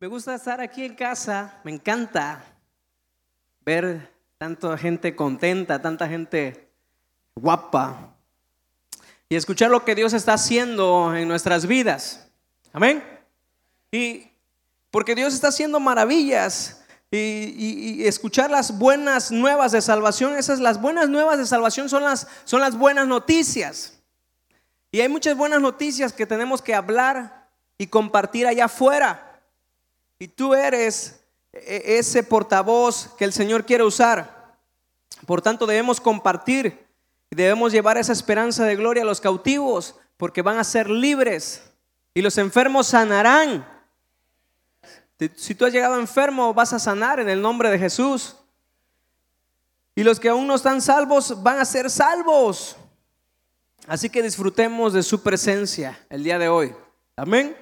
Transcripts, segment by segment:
Me gusta estar aquí en casa, me encanta ver tanta gente contenta, tanta gente guapa y escuchar lo que Dios está haciendo en nuestras vidas. Amén. Y porque Dios está haciendo maravillas y, escuchar las buenas nuevas de salvación, esas las buenas nuevas de salvación son las, son las buenas noticias. Y hay muchas buenas noticias que tenemos que hablar y compartir allá afuera. Y tú eres e, ese portavoz que el Señor quiere usar. Por tanto, debemos compartir y debemos llevar esa esperanza de gloria a los cautivos, porque van a ser libres y los enfermos sanarán. Si tú has llegado enfermo, vas a sanar en el nombre de Jesús. Y los que aún no están salvos van a ser salvos. Así que disfrutemos de su presencia el día de hoy. Amén.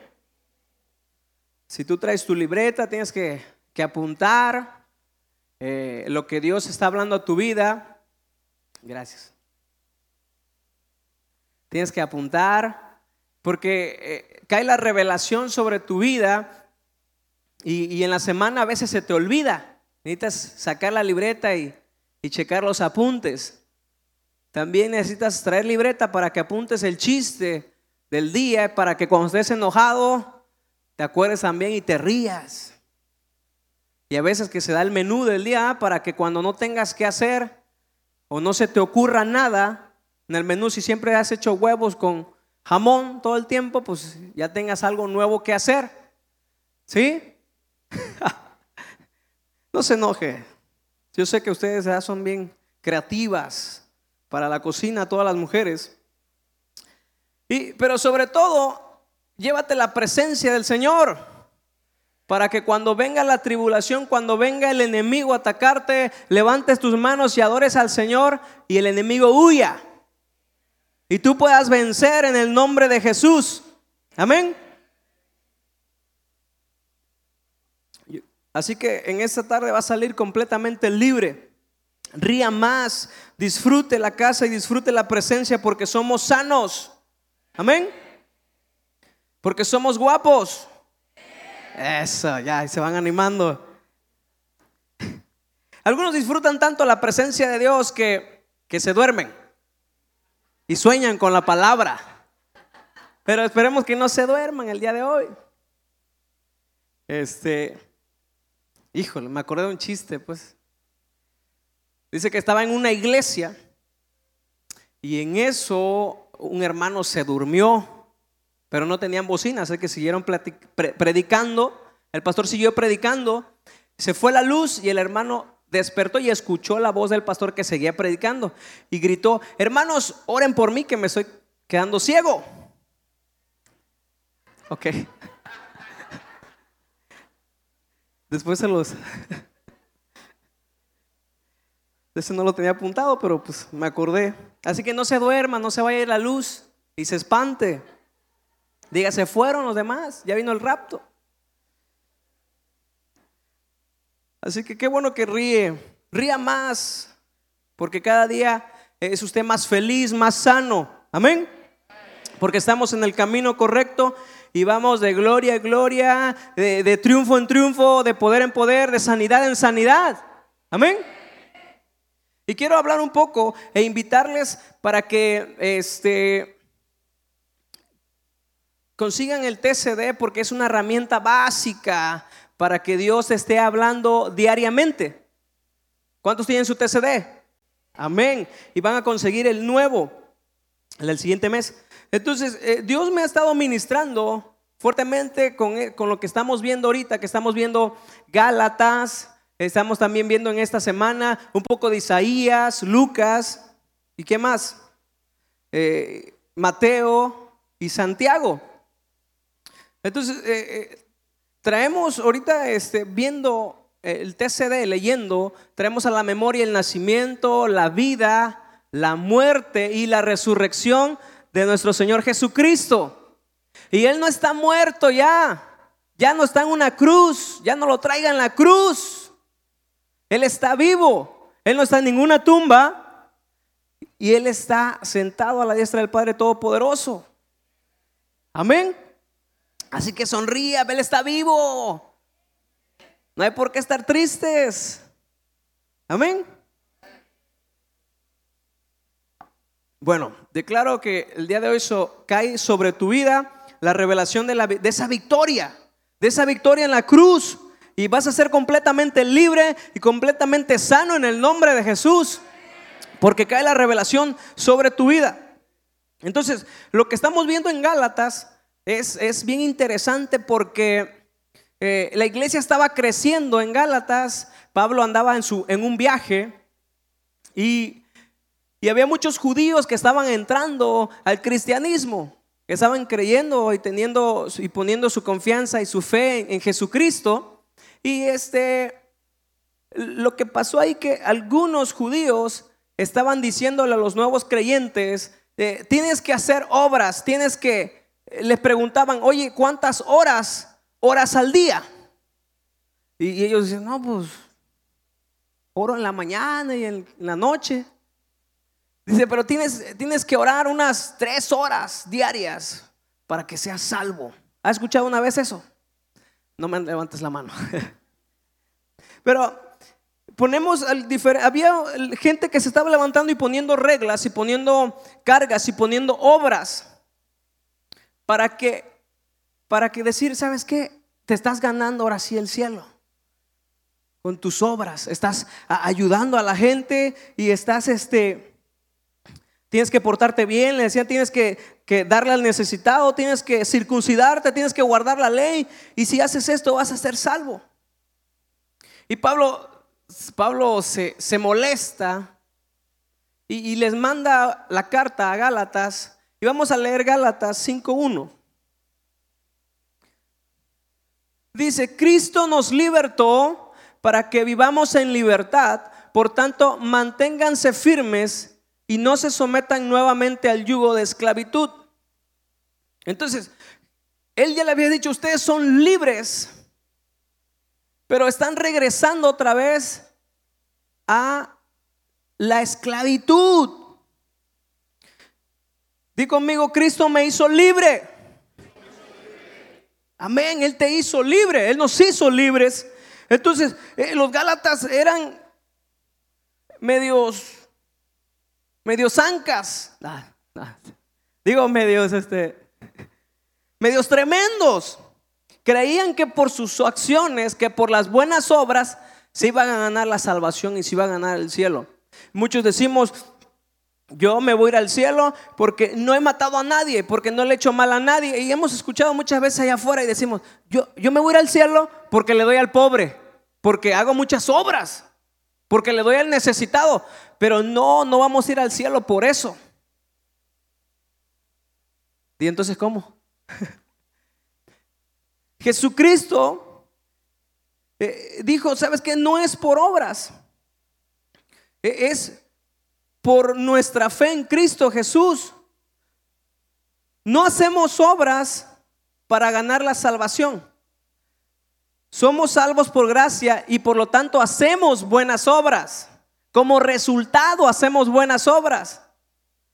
Si tú traes tu libreta, tienes que, apuntar eh, lo que Dios está hablando a tu vida. Gracias. Tienes que apuntar porque eh, cae la revelación sobre tu vida y, en la semana a veces se te olvida. Necesitas sacar la libreta y, y checar los apuntes. También necesitas traer libreta para que apuntes el chiste del día, para que cuando estés enojado te acuerdes también y te rías. Y a veces que se da el menú del día ah, para que cuando no tengas que hacer o no se te ocurra nada, en el menú si siempre has hecho huevos con jamón todo el tiempo, pues ya tengas algo nuevo que hacer. ¿Sí? no se enoje. Yo sé que ustedes ya son bien creativas para la cocina, todas las mujeres. Y, pero sobre todo, Llévate la presencia del Señor para que cuando venga la tribulación, cuando venga el enemigo a atacarte, levantes tus manos y adores al Señor y el enemigo huya. Y tú puedas vencer en el nombre de Jesús. Amén. Así que en esta tarde va a salir completamente libre. Ría más, disfrute la casa y disfrute la presencia porque somos sanos. Amén. Porque somos guapos. Eso, ya, se van animando. Algunos disfrutan tanto la presencia de Dios que, que se duermen y sueñan con la palabra. Pero esperemos que no se duerman el día de hoy. Este, híjole, me acordé de un chiste, pues. Dice que estaba en una iglesia y en eso un hermano se durmió pero no tenían bocina, así que siguieron predicando. El pastor siguió predicando, se fue la luz y el hermano despertó y escuchó la voz del pastor que seguía predicando y gritó, hermanos, oren por mí que me estoy quedando ciego. Ok. Después se los... Ese no lo tenía apuntado, pero pues me acordé. Así que no se duerma, no se vaya a ir la luz y se espante. Diga, se fueron los demás, ya vino el rapto. Así que qué bueno que ríe, ría más, porque cada día es usted más feliz, más sano. Amén. Porque estamos en el camino correcto y vamos de gloria en gloria, de, de triunfo en triunfo, de poder en poder, de sanidad en sanidad. Amén. Y quiero hablar un poco e invitarles para que este Consigan el TCD porque es una herramienta básica para que Dios esté hablando diariamente. ¿Cuántos tienen su TCD? Amén. Y van a conseguir el nuevo en el siguiente mes. Entonces, eh, Dios me ha estado ministrando fuertemente con, eh, con, lo que estamos viendo ahorita, que estamos viendo Gálatas, estamos también viendo en esta semana un poco de Isaías, Lucas, ¿y qué más? Eh, Mateo y Santiago. Entonces, eh, eh, traemos ahorita este, viendo el TCD, leyendo, traemos a la memoria el nacimiento, la vida, la muerte y la resurrección de nuestro Señor Jesucristo. Y Él no está muerto ya, ya no está en una cruz, ya no lo traiga en la cruz. Él está vivo, Él no está en ninguna tumba y Él está sentado a la diestra del Padre Todopoderoso. Amén. Así que sonríe, Él está vivo. No hay por qué estar tristes. Amén. Bueno, declaro que el día de hoy cae sobre tu vida la revelación de, la, de esa victoria, de esa victoria en la cruz. Y vas a ser completamente libre y completamente sano en el nombre de Jesús. Porque cae la revelación sobre tu vida. Entonces, lo que estamos viendo en Gálatas es, es bien interesante porque eh, la iglesia estaba creciendo en Gálatas. Pablo andaba en, su, en un viaje y y había muchos judíos que estaban entrando al cristianismo, que estaban creyendo y teniendo y poniendo su confianza y su fe en, Jesucristo. Y este lo que pasó ahí que algunos judíos estaban diciéndole a los nuevos creyentes, eh, tienes que hacer obras, tienes que les preguntaban, "Oye, ¿cuántas horas horas al día?" Y, ellos dicen, "No, pues oro en la mañana y en la noche." Dice, pero tienes, tienes que orar unas tres horas diarias para que seas salvo. ¿Has escuchado una vez eso? No me levantes la mano. Pero ponemos, había gente que se estaba levantando y poniendo reglas y poniendo cargas y poniendo obras para que, para que decir, ¿sabes qué? Te estás ganando ahora sí el cielo con tus obras, estás ayudando a la gente y estás este Tienes que portarte bien, le decían, tienes que, darle al necesitado, tienes que circuncidarte, tienes que guardar la ley. Y si haces esto vas a ser salvo. Y Pablo, Pablo se, molesta y, y, les manda la carta a Gálatas. Y vamos a leer Gálatas 5.1. Dice, Cristo nos libertó para que vivamos en libertad. Por tanto, manténganse firmes y no se sometan nuevamente al yugo de esclavitud. Entonces, él ya le había dicho, ustedes son libres, pero están regresando otra vez a la esclavitud. Di conmigo, Cristo me hizo libre. Amén, Él te hizo libre, Él nos hizo libres. Entonces, eh, los Gálatas eran medios medios zancas. Digo medios, este, medios tremendos. Creían que por sus acciones, que por las buenas obras, se iban a ganar la salvación y se iba a ganar el cielo. Muchos decimos, yo me voy a ir al cielo porque no he matado a nadie, porque no le he hecho mal a nadie. Y hemos escuchado muchas veces allá afuera y decimos, yo, yo me voy a ir al cielo porque le doy al pobre, porque hago muchas obras, porque le doy al necesitado. Pero no, no vamos a ir al cielo por eso. ¿Y entonces cómo? Jesucristo eh, dijo, ¿sabes qué? No es por obras. E, es por nuestra fe en Cristo Jesús. No hacemos obras para ganar la salvación. Somos salvos por gracia y por lo tanto hacemos buenas obras. Como resultado hacemos buenas obras.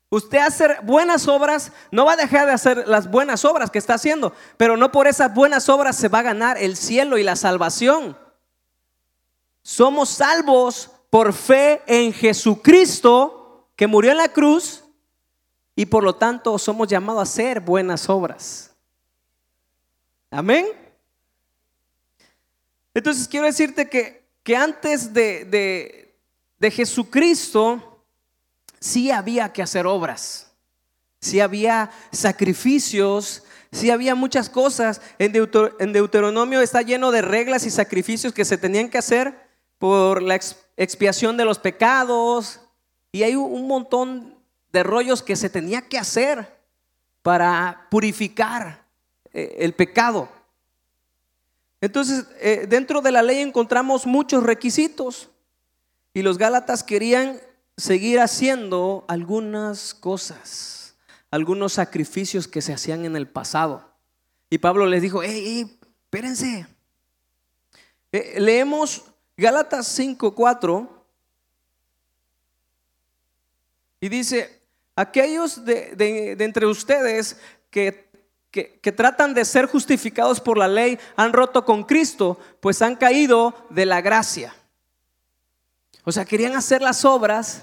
Usted hace buenas obras, no va a dejar de hacer las buenas obras que está haciendo, pero no por esas buenas obras se va a ganar el cielo y la salvación. Somos salvos por fe en Jesucristo que murió en la cruz y por lo tanto somos llamados a hacer buenas obras. Amén. Entonces quiero decirte que, que antes de, de Jesucristo, sí había que hacer obras, sí había sacrificios, sí había muchas cosas. En, Deuteronomio está lleno de reglas y sacrificios que se tenían que hacer por la expiación de los pecados. Y hay un montón de rollos que se tenía que hacer para purificar eh, el pecado. Entonces, eh, dentro de la ley encontramos muchos requisitos. Y los Gálatas querían seguir haciendo algunas cosas, algunos sacrificios que se hacían en el pasado. Y Pablo les dijo, hey, espérense. Eh, leemos Gálatas 5:4 y dice, aquellos de, entre ustedes que que, que, tratan de ser justificados por la ley han roto con Cristo, pues han caído de la gracia. O sea, querían hacer las obras,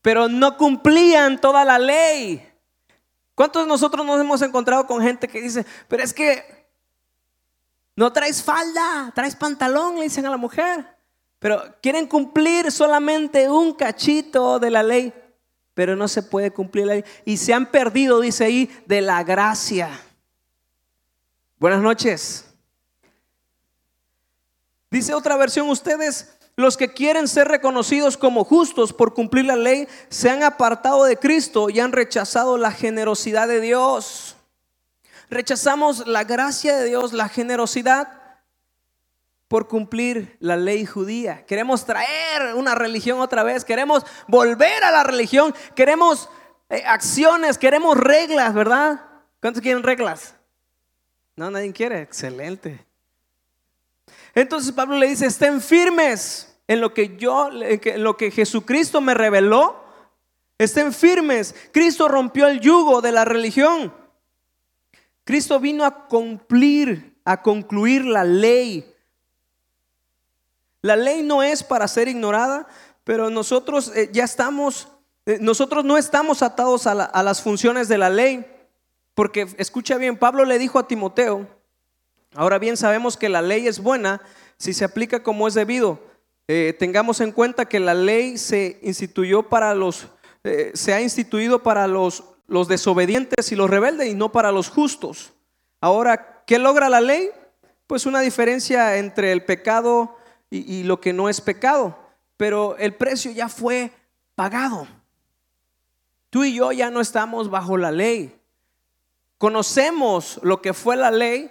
pero no cumplían toda la ley. ¿Cuántos de nosotros nos hemos encontrado con gente que dice, pero es que no traes falda, traes pantalón, le dicen a la mujer, pero quieren cumplir solamente un cachito de la ley, pero no se puede cumplir la ley. Y se han perdido, dice ahí, de la gracia. Buenas noches. Dice otra versión, ustedes los que quieren ser reconocidos como justos por cumplir la ley se han apartado de Cristo y han rechazado la generosidad de Dios. Rechazamos la gracia de Dios, la generosidad por cumplir la ley judía. Queremos traer una religión otra vez, queremos volver a la religión, queremos eh, acciones, queremos reglas, ¿verdad? ¿Cuántos quieren reglas? No, nadie quiere. Excelente. Entonces Pablo le dice, estén firmes en lo que yo, en lo que Jesucristo me reveló, estén firmes. Cristo rompió el yugo de la religión. Cristo vino a cumplir, a concluir la ley. La ley no es para ser ignorada, pero nosotros eh, ya estamos, eh, nosotros no estamos atados a, a las funciones de la ley. Porque escucha bien, Pablo le dijo a Timoteo, ahora bien sabemos que la ley es buena si se aplica como es debido eh, tengamos en cuenta que la ley se instituyó para los, se ha instituido para los, los desobedientes y los rebeldes y no para los justos. Ahora, ¿qué logra la ley? Pues una diferencia entre el pecado y, lo que no es pecado. Pero el precio ya fue pagado. Tú y yo ya no estamos bajo la ley. Conocemos lo que fue la ley,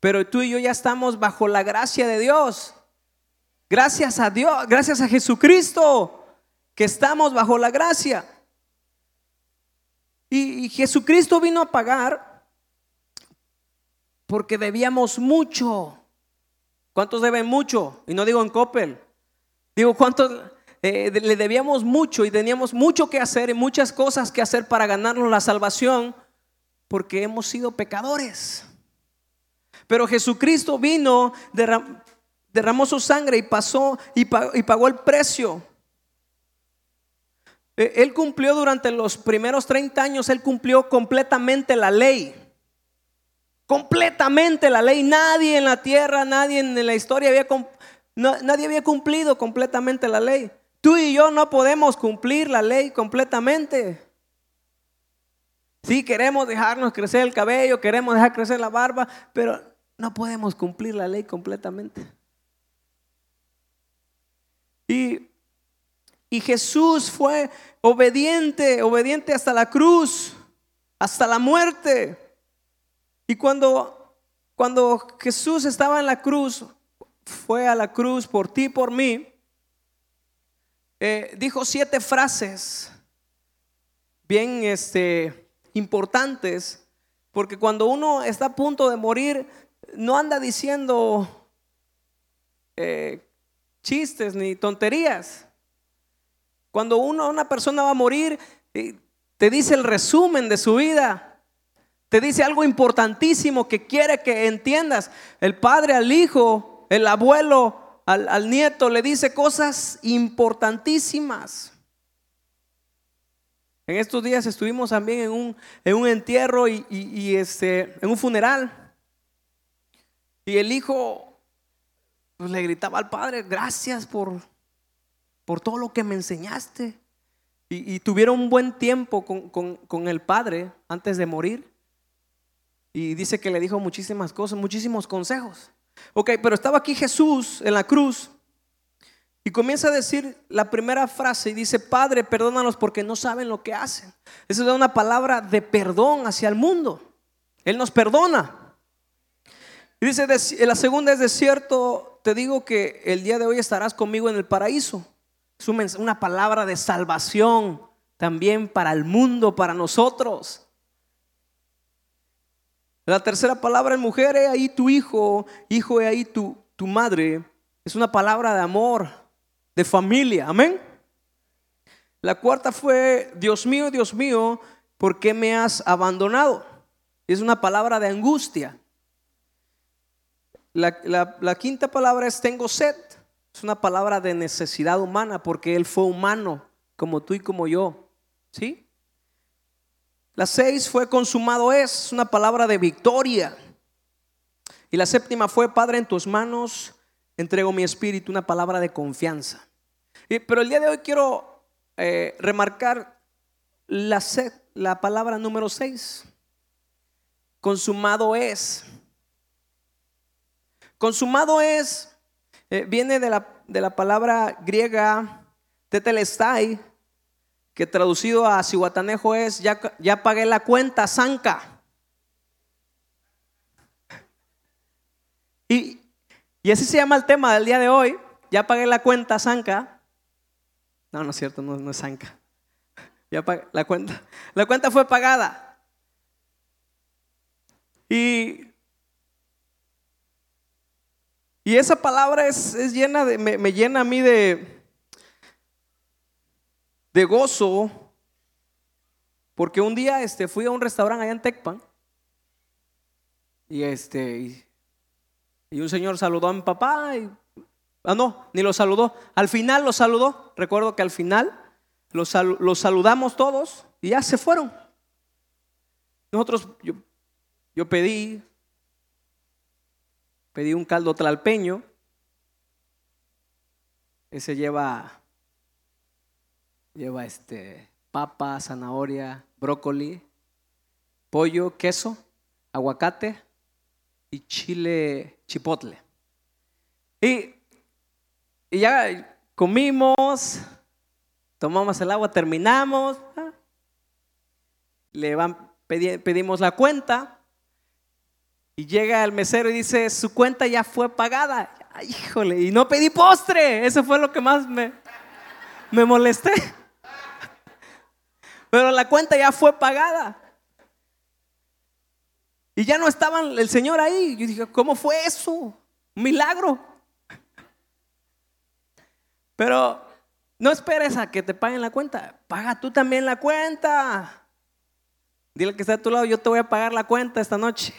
pero tú y yo ya estamos bajo la gracia de Dios. Gracias a Dios, gracias a Jesucristo, que estamos bajo la gracia. Y, Jesucristo vino a pagar porque debíamos mucho. ¿Cuántos deben mucho? Y no digo en Coppel. Digo, ¿cuántos eh, le debíamos mucho y teníamos mucho que hacer y muchas cosas que hacer para ganarnos la salvación? Porque hemos sido pecadores. Pero Jesucristo vino, derramó su sangre y pasó y pagó, el precio. E, él cumplió durante los primeros 30 años, él cumplió completamente la ley. Completamente la ley. Nadie en la tierra, nadie en la historia había, nadie había cumplido completamente la ley. Tú y yo no podemos cumplir la ley completamente. Sí, queremos dejarnos crecer el cabello, queremos dejar crecer la barba, pero no podemos cumplir la ley completamente. Y, Jesús fue obediente, obediente hasta la cruz, hasta la muerte. Y cuando, cuando Jesús estaba en la cruz, fue a la cruz por ti, por mí, eh, dijo siete frases bien este, importantes, porque cuando uno está a punto de morir, no anda diciendo eh, chistes ni tonterías. Cuando uno, una persona va a morir, eh, te dice el resumen de su vida. Te dice algo importantísimo que quiere que entiendas. El padre al hijo, el abuelo al, nieto le dice cosas importantísimas. En estos días estuvimos también en un, en un entierro y, este, en un funeral. Y el hijo pues le gritaba al padre, gracias por, por todo lo que me enseñaste. Y, tuvieron un buen tiempo con, el padre antes de morir. Y dice que le dijo muchísimas cosas, muchísimos consejos. Ok, pero estaba aquí Jesús en la cruz y comienza a decir la primera frase y dice, Padre, perdónanos porque no saben lo que hacen. Esa es una palabra de perdón hacia el mundo. Él nos perdona. Y dice, la segunda es de cierto, te digo que el día de hoy estarás conmigo en el paraíso. Es una palabra de salvación también para el mundo, para nosotros. La tercera palabra en mujer, he ahí tu hijo, hijo, he ahí tu, tu madre. Es una palabra de amor, de familia. Amén. La cuarta fue, Dios mío, Dios mío, ¿por qué me has abandonado? Es una palabra de angustia. La, quinta palabra es tengo sed. Es una palabra de necesidad humana porque Él fue humano como tú y como yo. ¿Sí? La seis fue consumado es, una palabra de victoria. Y la séptima fue Padre en tus manos, entrego mi espíritu, una palabra de confianza. pero el día de hoy quiero eh, remarcar la, la palabra número seis. Consumado es. Consumado es, eh, viene de la, de la, palabra griega tetelestai, que traducido a cihuatanejo es, ya, ya pagué la cuenta, zanca. Y, y así se llama el tema del día de hoy, ya pagué la cuenta, zanca. No, no es cierto, no, no es zanca. Ya pagué la cuenta. La cuenta fue pagada. Y y esa palabra es, llena de, me, llena a mí de, de gozo, porque un día este, fui a un restaurante allá en Tecpan y, este, y, un señor saludó a mi papá y, ah no, ni lo saludó, al final lo saludó, recuerdo que al final los, saludamos todos y ya se fueron. Nosotros, yo, yo pedí, Pedí un caldo tlalpeño. Ese lleva, lleva este, papa, zanahoria, brócoli, pollo, queso, aguacate y chile chipotle. Y, y ya comimos, tomamos el agua, terminamos. Le van, pedimos la cuenta. Y llega el mesero y dice, su cuenta ya fue pagada. híjole, y no pedí postre. Eso fue lo que más me, me molesté. Pero la cuenta ya fue pagada. Y ya no estaba el Señor ahí. Yo dije, ¿cómo fue eso? Un milagro. Pero no esperes a que te paguen la cuenta. Paga tú también la cuenta. Dile que está a tu lado, yo te voy a pagar la cuenta esta noche.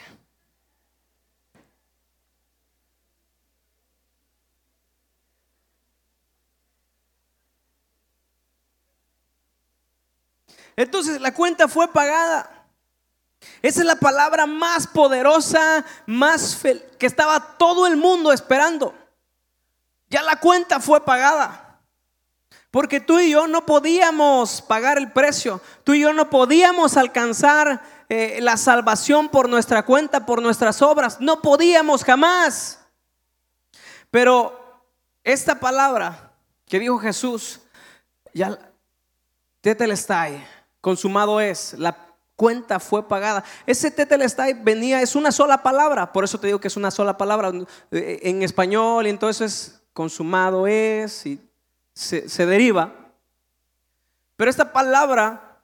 Entonces la cuenta fue pagada. Esa es la palabra más poderosa, más que estaba todo el mundo esperando. Ya la cuenta fue pagada. Porque tú y yo no podíamos pagar el precio. Tú y yo no podíamos alcanzar eh, la salvación por nuestra cuenta, por nuestras obras. No podíamos jamás. Pero esta palabra que dijo Jesús, ya tetelestai, consumado es, la cuenta fue pagada. Ese tetelestai venía, es una sola palabra, por eso te digo que es una sola palabra. Eh, en español y entonces es consumado es y se, deriva. Pero esta palabra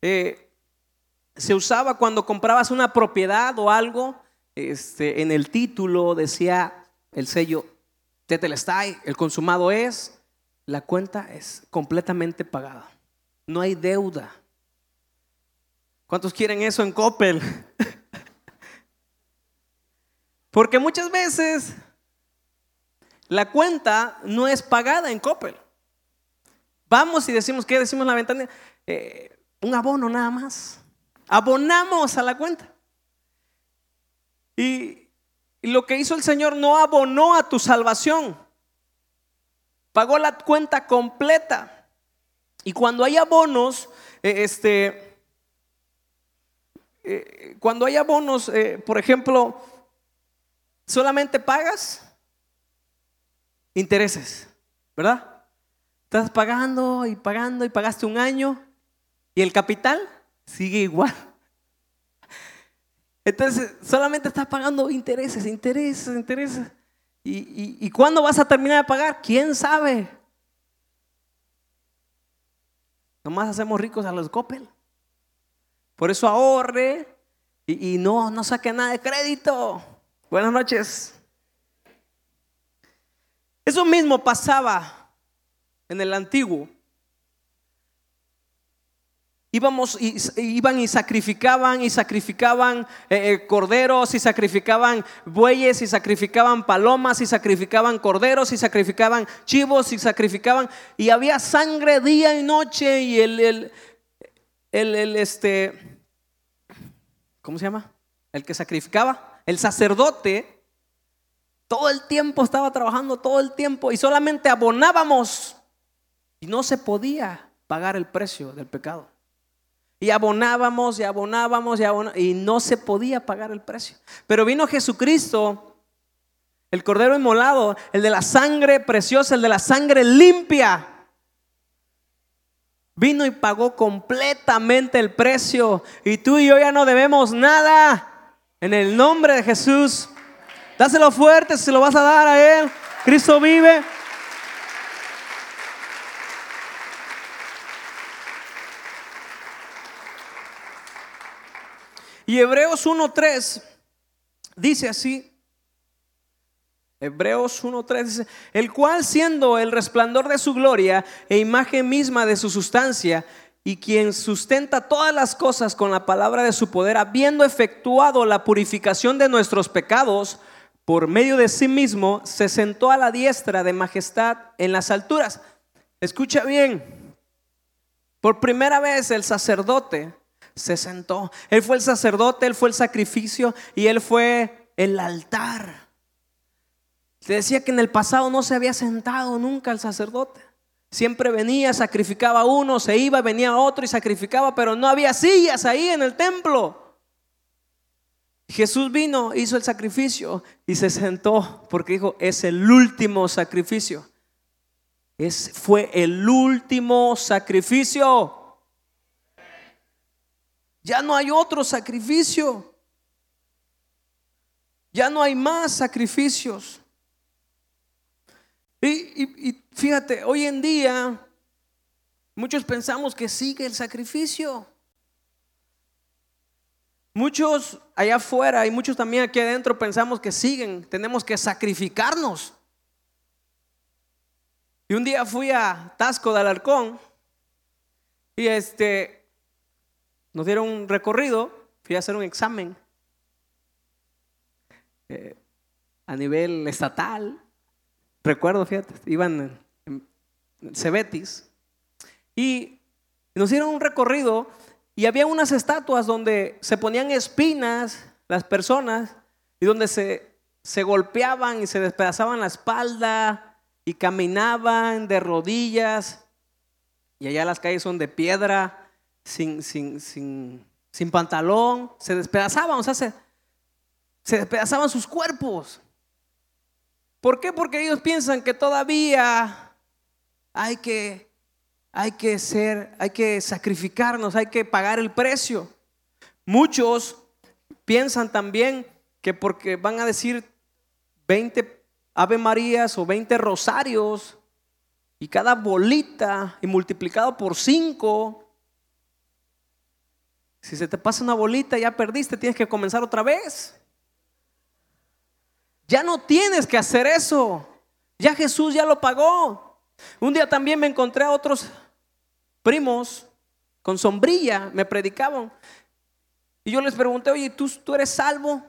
eh, se usaba cuando comprabas una propiedad o algo, este, en el título decía el sello tetelestai, el consumado es, la cuenta es completamente pagada no hay deuda. ¿Cuántos quieren eso en Coppel? Porque muchas veces la cuenta no es pagada en Coppel. Vamos y decimos, ¿qué decimos la ventana? Eh, un abono nada más. Abonamos a la cuenta. Y, y lo que hizo el Señor no abonó a tu salvación. Pagó la cuenta completa. Y cuando hay abonos, eh, este, eh, cuando hay abonos, eh, por ejemplo, solamente pagas intereses, ¿verdad? Estás pagando y pagando y pagaste un año y el capital sigue igual. Entonces, solamente estás pagando intereses, intereses, intereses. ¿Y, y, y cuándo vas a terminar de pagar? ¿Quién sabe? Nomás hacemos ricos a los Coppel. Por eso ahorre y, no, no saque nada de crédito. Buenas noches. Eso mismo pasaba en el antiguo. Íbamos y, iban y sacrificaban y sacrificaban eh, eh, corderos y sacrificaban bueyes y sacrificaban palomas y sacrificaban corderos y sacrificaban chivos y sacrificaban y había sangre día y noche y el, el, el este, ¿cómo se llama? El que sacrificaba, el sacerdote, todo el tiempo estaba trabajando, todo el tiempo y solamente abonábamos y no se podía pagar el precio del pecado. Y abonábamos y abonábamos y abonábamos y no se podía pagar el precio. Pero vino Jesucristo, el Cordero Inmolado, el de la sangre preciosa, el de la sangre limpia. Vino y pagó completamente el precio. Y tú y yo ya no debemos nada. En el nombre de Jesús. Dáselo fuerte si lo vas a dar a Él. Cristo vive. Y Hebreos 1.3 dice así. Hebreos 1.3 dice, el cual siendo el resplandor de su gloria e imagen misma de su sustancia, y quien sustenta todas las cosas con la palabra de su poder, habiendo efectuado la purificación de nuestros pecados, por medio de sí mismo, se sentó a la diestra de majestad en las alturas. Escucha bien, por primera vez el sacerdote se sentó. Él fue el sacerdote, él fue el sacrificio y él fue el altar. Se decía que en el pasado no se había sentado nunca el sacerdote. Siempre venía, sacrificaba uno, se iba, venía otro y sacrificaba, pero no había sillas ahí en el templo. Jesús vino, hizo el sacrificio y se sentó porque dijo, es el último sacrificio. Es, fue el último sacrificio. Ya no hay otro sacrificio. Ya no hay más sacrificios. Y, fíjate, hoy en día muchos pensamos que sigue el sacrificio. Muchos allá afuera y muchos también aquí adentro pensamos que siguen, tenemos que sacrificarnos. Y un día fui a Tasco de Alarcón y este nos dieron un recorrido, fui a hacer un examen eh, a nivel estatal. Recuerdo, fíjate, iban en, Cebetis y nos dieron un recorrido y había unas estatuas donde se ponían espinas las personas y donde se, se golpeaban y se despedazaban la espalda y caminaban de rodillas. Y allá las calles son de piedra sin, sin, sin, sin pantalón, se despedazaban, o sea, se, se despedazaban sus cuerpos. ¿Por qué? Porque ellos piensan que todavía hay que, hay que ser, hay que sacrificarnos, hay que pagar el precio. Muchos piensan también que porque van a decir 20 Ave Marías o 20 rosarios y cada bolita y multiplicado por 5 si se te pasa una bolita, ya perdiste, tienes que comenzar otra vez. Ya no tienes que hacer eso. Ya Jesús ya lo pagó. Un día también me encontré a otros primos con sombrilla, me predicaban. Y yo les pregunté, oye, ¿tú, tú eres salvo?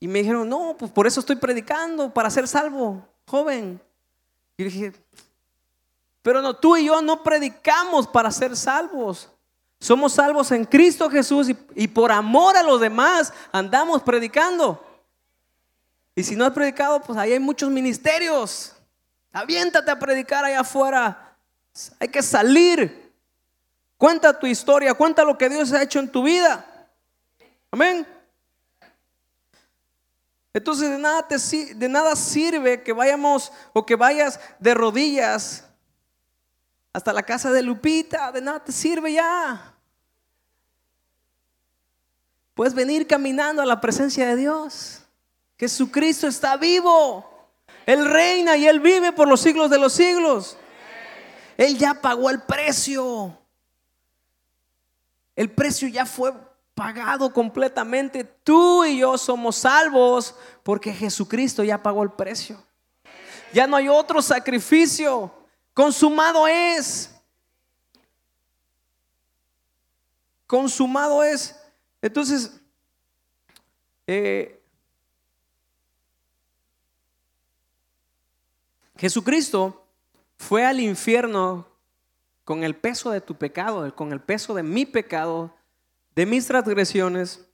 Y me dijeron, no, pues por eso estoy predicando, para ser salvo, joven. Y dije, pero no, tú y yo no predicamos para ser salvos. Somos salvos en Cristo Jesús y, por amor a los demás andamos predicando. Y si no has predicado, pues ahí hay muchos ministerios. Aviéntate a predicar allá afuera. Hay que salir. Cuenta tu historia, cuenta lo que Dios ha hecho en tu vida. Amén. Entonces de nada, te, de nada sirve que vayamos o que vayas de rodillas hasta la casa de Lupita, de nada te sirve ya. Puedes venir caminando a la presencia de Dios. Jesucristo está vivo. Él reina y Él vive por los siglos de los siglos. Él ya pagó el precio. El precio ya fue pagado completamente. Tú y yo somos salvos porque Jesucristo ya pagó el precio. Ya no hay otro sacrificio. Consumado es. consumado es. Entonces, eh, Jesucristo fue al infierno con el peso de tu pecado, con el peso de mi pecado, de mis transgresiones,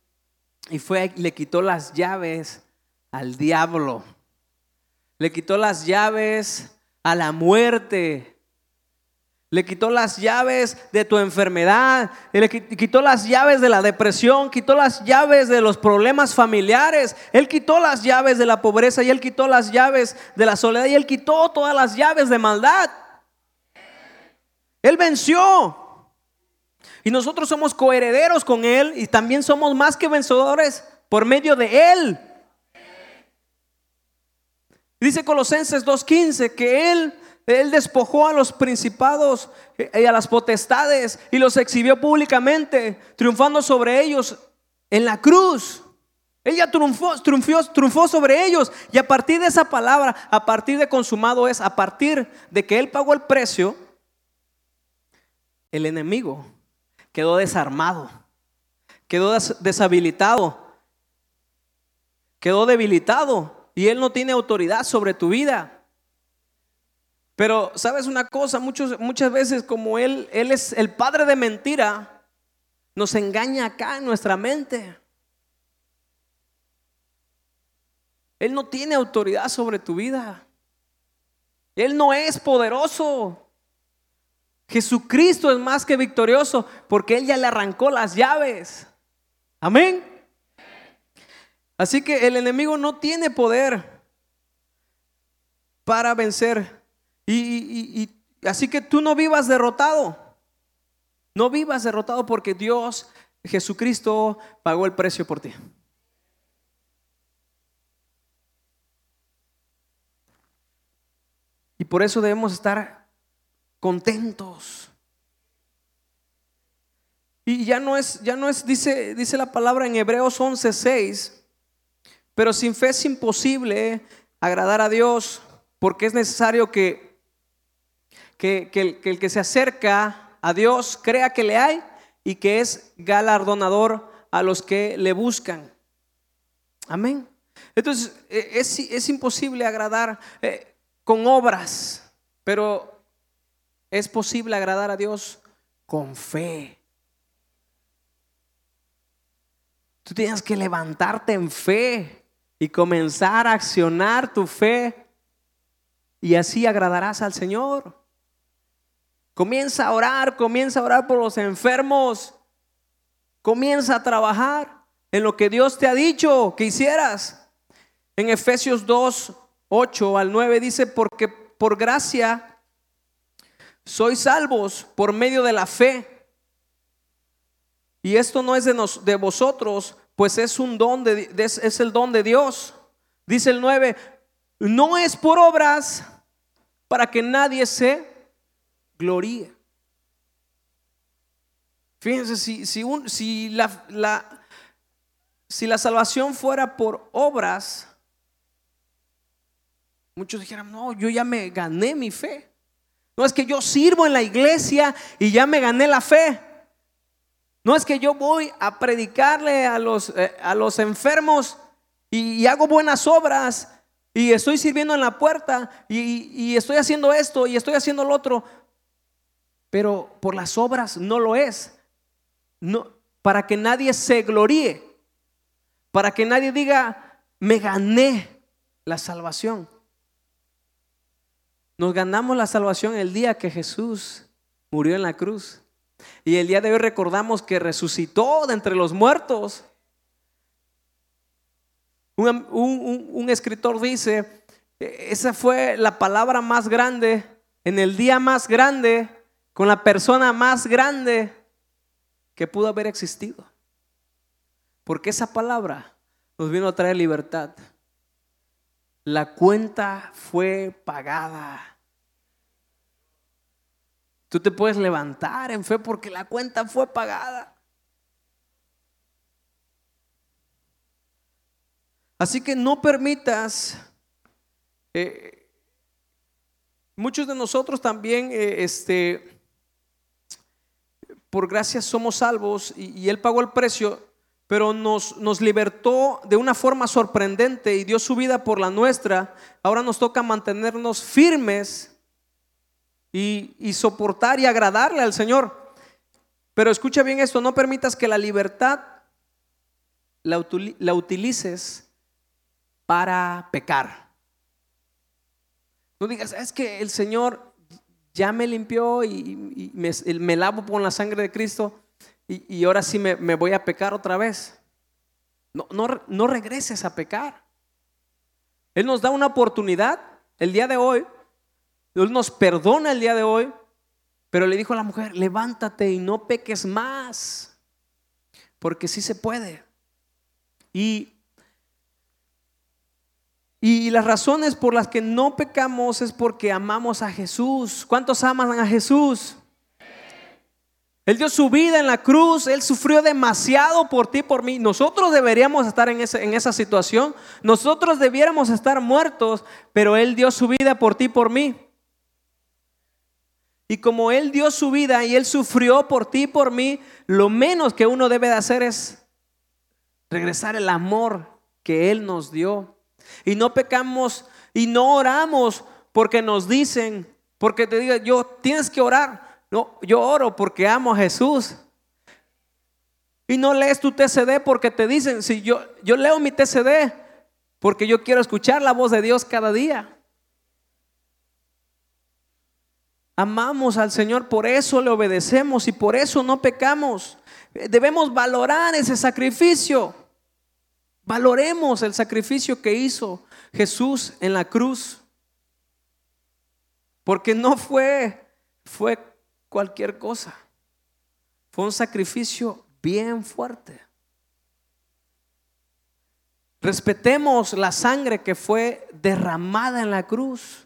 y fue le quitó las llaves al diablo. Le quitó las llaves a la muerte. Le quitó las llaves de tu enfermedad, le quitó las llaves de la depresión, quitó las llaves de los problemas familiares, Él quitó las llaves de la pobreza y Él quitó las llaves de la soledad y Él quitó todas las llaves de maldad. Él venció. Y nosotros somos coherederos con Él y también somos más que vencedores por medio de Él. Dice Colosenses 2.15 que Él, Él despojó a los principados y a las potestades y los exhibió públicamente, triunfando sobre ellos en la cruz. Ella triunfó, triunfó, triunfó sobre ellos. Y a partir de esa palabra, a partir de consumado es, a partir de que Él pagó el precio, el enemigo quedó desarmado, quedó deshabilitado, quedó debilitado y Él no tiene autoridad sobre tu vida. Pero, ¿sabes una cosa? Muchas veces como Él, Él es el padre de mentira, nos engaña acá en nuestra mente. Él no tiene autoridad sobre tu vida. Él no es poderoso. Jesucristo es más que victorioso porque Él ya le arrancó las llaves. Amén. Así que el enemigo no tiene poder para vencer. Y, así que tú no vivas derrotado. No vivas derrotado porque Dios, Jesucristo, pagó el precio por ti. Y por eso debemos estar contentos. Y ya no es, ya no es, dice, dice la palabra en Hebreos 11:6 pero sin fe es imposible agradar a Dios porque es necesario que, que, el, que se acerca a Dios crea que le hay y que es galardonador a los que le buscan. Amén. Entonces, e, es, es imposible agradar eh, con obras, pero es posible agradar a Dios con fe. Tú tienes que levantarte en fe y comenzar a accionar tu fe y así agradarás al Señor. Comienza a orar, comienza a orar por los enfermos. Comienza a trabajar en lo que Dios te ha dicho que hicieras. En Efesios 2, 8 al 9 dice, porque por gracia sois salvos por medio de la fe. Y esto no es de, nos, de vosotros, pues es un don de, es el don de Dios. Dice el 9, no es por obras para que nadie se gloríe. Fíjense, si, si, si, la, la, si la salvación fuera por obras, muchos dijeran, no, yo ya me gané mi fe. No es que yo sirvo en la iglesia y ya me gané la fe. No es que yo voy a predicarle a los, eh, a los enfermos y, hago buenas obras y estoy sirviendo en la puerta y, estoy haciendo esto y estoy haciendo lo otro, pero por las obras no lo es. No, para que nadie se gloríe, para que nadie diga, me gané la salvación. Nos ganamos la salvación el día que Jesús murió en la cruz. Y el día de hoy recordamos que resucitó de entre los muertos. Un, escritor dice, esa fue la palabra más grande, en el día más grande, con la persona más grande que pudo haber existido. Porque esa palabra nos vino a traer libertad. La cuenta fue pagada. Tú te puedes levantar en fe porque la cuenta fue pagada. Así que no permitas, eh, muchos de nosotros también, eh, este, por gracia somos salvos y, y Él pagó el precio, pero nos, nos libertó de una forma sorprendente y dio su vida por la nuestra. Ahora nos toca mantenernos firmes y, soportar y agradarle al Señor. Pero escucha bien esto, no permitas que la libertad la, utili- la utilices para pecar. No digas, es que el Señor ya me limpió y, me, lavo con la sangre de Cristo y, y ahora sí me, me voy a pecar otra vez. No, no, no regreses a pecar. Él nos da una oportunidad el día de hoy. Él nos perdona el día de hoy. Pero le dijo a la mujer, levántate y no peques más. Porque sí se puede. Y, y las razones por las que no pecamos es porque amamos a Jesús. ¿Cuántos aman a Jesús? Él dio su vida en la cruz, Él sufrió demasiado por ti, por mí. Nosotros deberíamos estar en, ese- en esa situación, nosotros debiéramos estar muertos, pero Él dio su vida por ti, por mí. Y como Él dio su vida y Él sufrió por ti, por mí, lo menos que uno debe de hacer es regresar el amor que Él nos dio. Y no pecamos y no oramos porque nos dicen, porque te diga yo, tienes que orar. No, yo oro porque amo a Jesús. Y no lees tu TCD porque te dicen, si yo, yo leo mi TCD porque yo quiero escuchar la voz de Dios cada día. Amamos al Señor, por eso le obedecemos y por eso no pecamos. Debemos valorar ese sacrificio. Valoremos el sacrificio que hizo Jesús en la cruz. Porque no fue fue cualquier cosa. Fue un sacrificio bien fuerte. Respetemos la sangre que fue derramada en la cruz.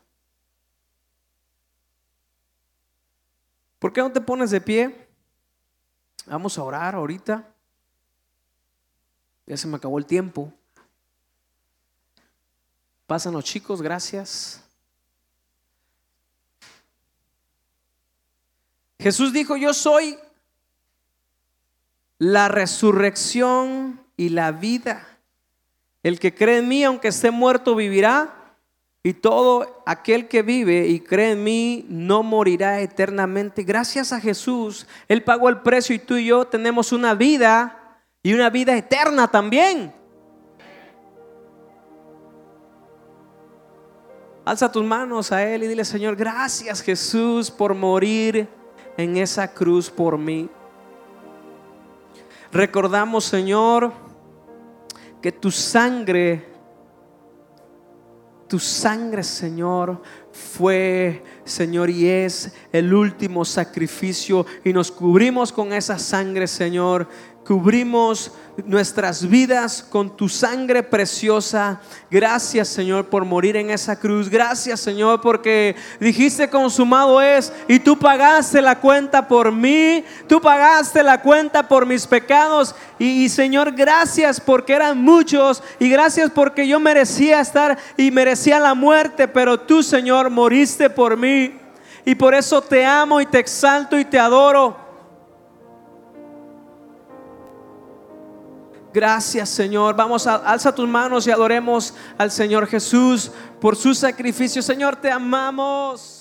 ¿Por qué no te pones de pie? Vamos a orar ahorita. Ya se me acabó el tiempo. Pasan los chicos, gracias. Jesús dijo, yo soy la resurrección y la vida. El que cree en mí, aunque esté muerto, vivirá. Y todo aquel que vive y cree en mí no morirá eternamente. Gracias a Jesús, Él pagó el precio y tú y yo tenemos una vida y una vida eterna también. Alza tus manos a Él y dile, Señor, gracias Jesús por morir en esa cruz por mí. Recordamos, Señor, que tu sangre tu sangre, Señor, fue, Señor, y es el último sacrificio. Y nos cubrimos con esa sangre, Señor. Cubrimos nuestras vidas con tu sangre preciosa. Gracias, Señor, por morir en esa cruz. Gracias, Señor, porque dijiste consumado es y tú pagaste la cuenta por mí. Tú pagaste la cuenta por mis pecados. Y, Señor, gracias porque eran muchos y gracias porque yo merecía estar y merecía la muerte, pero tú, Señor, moriste por mí. Y por eso te amo y te exalto y te adoro. Gracias Señor. Vamos a alza tus manos y adoremos al Señor Jesús por su sacrificio. Señor, te amamos.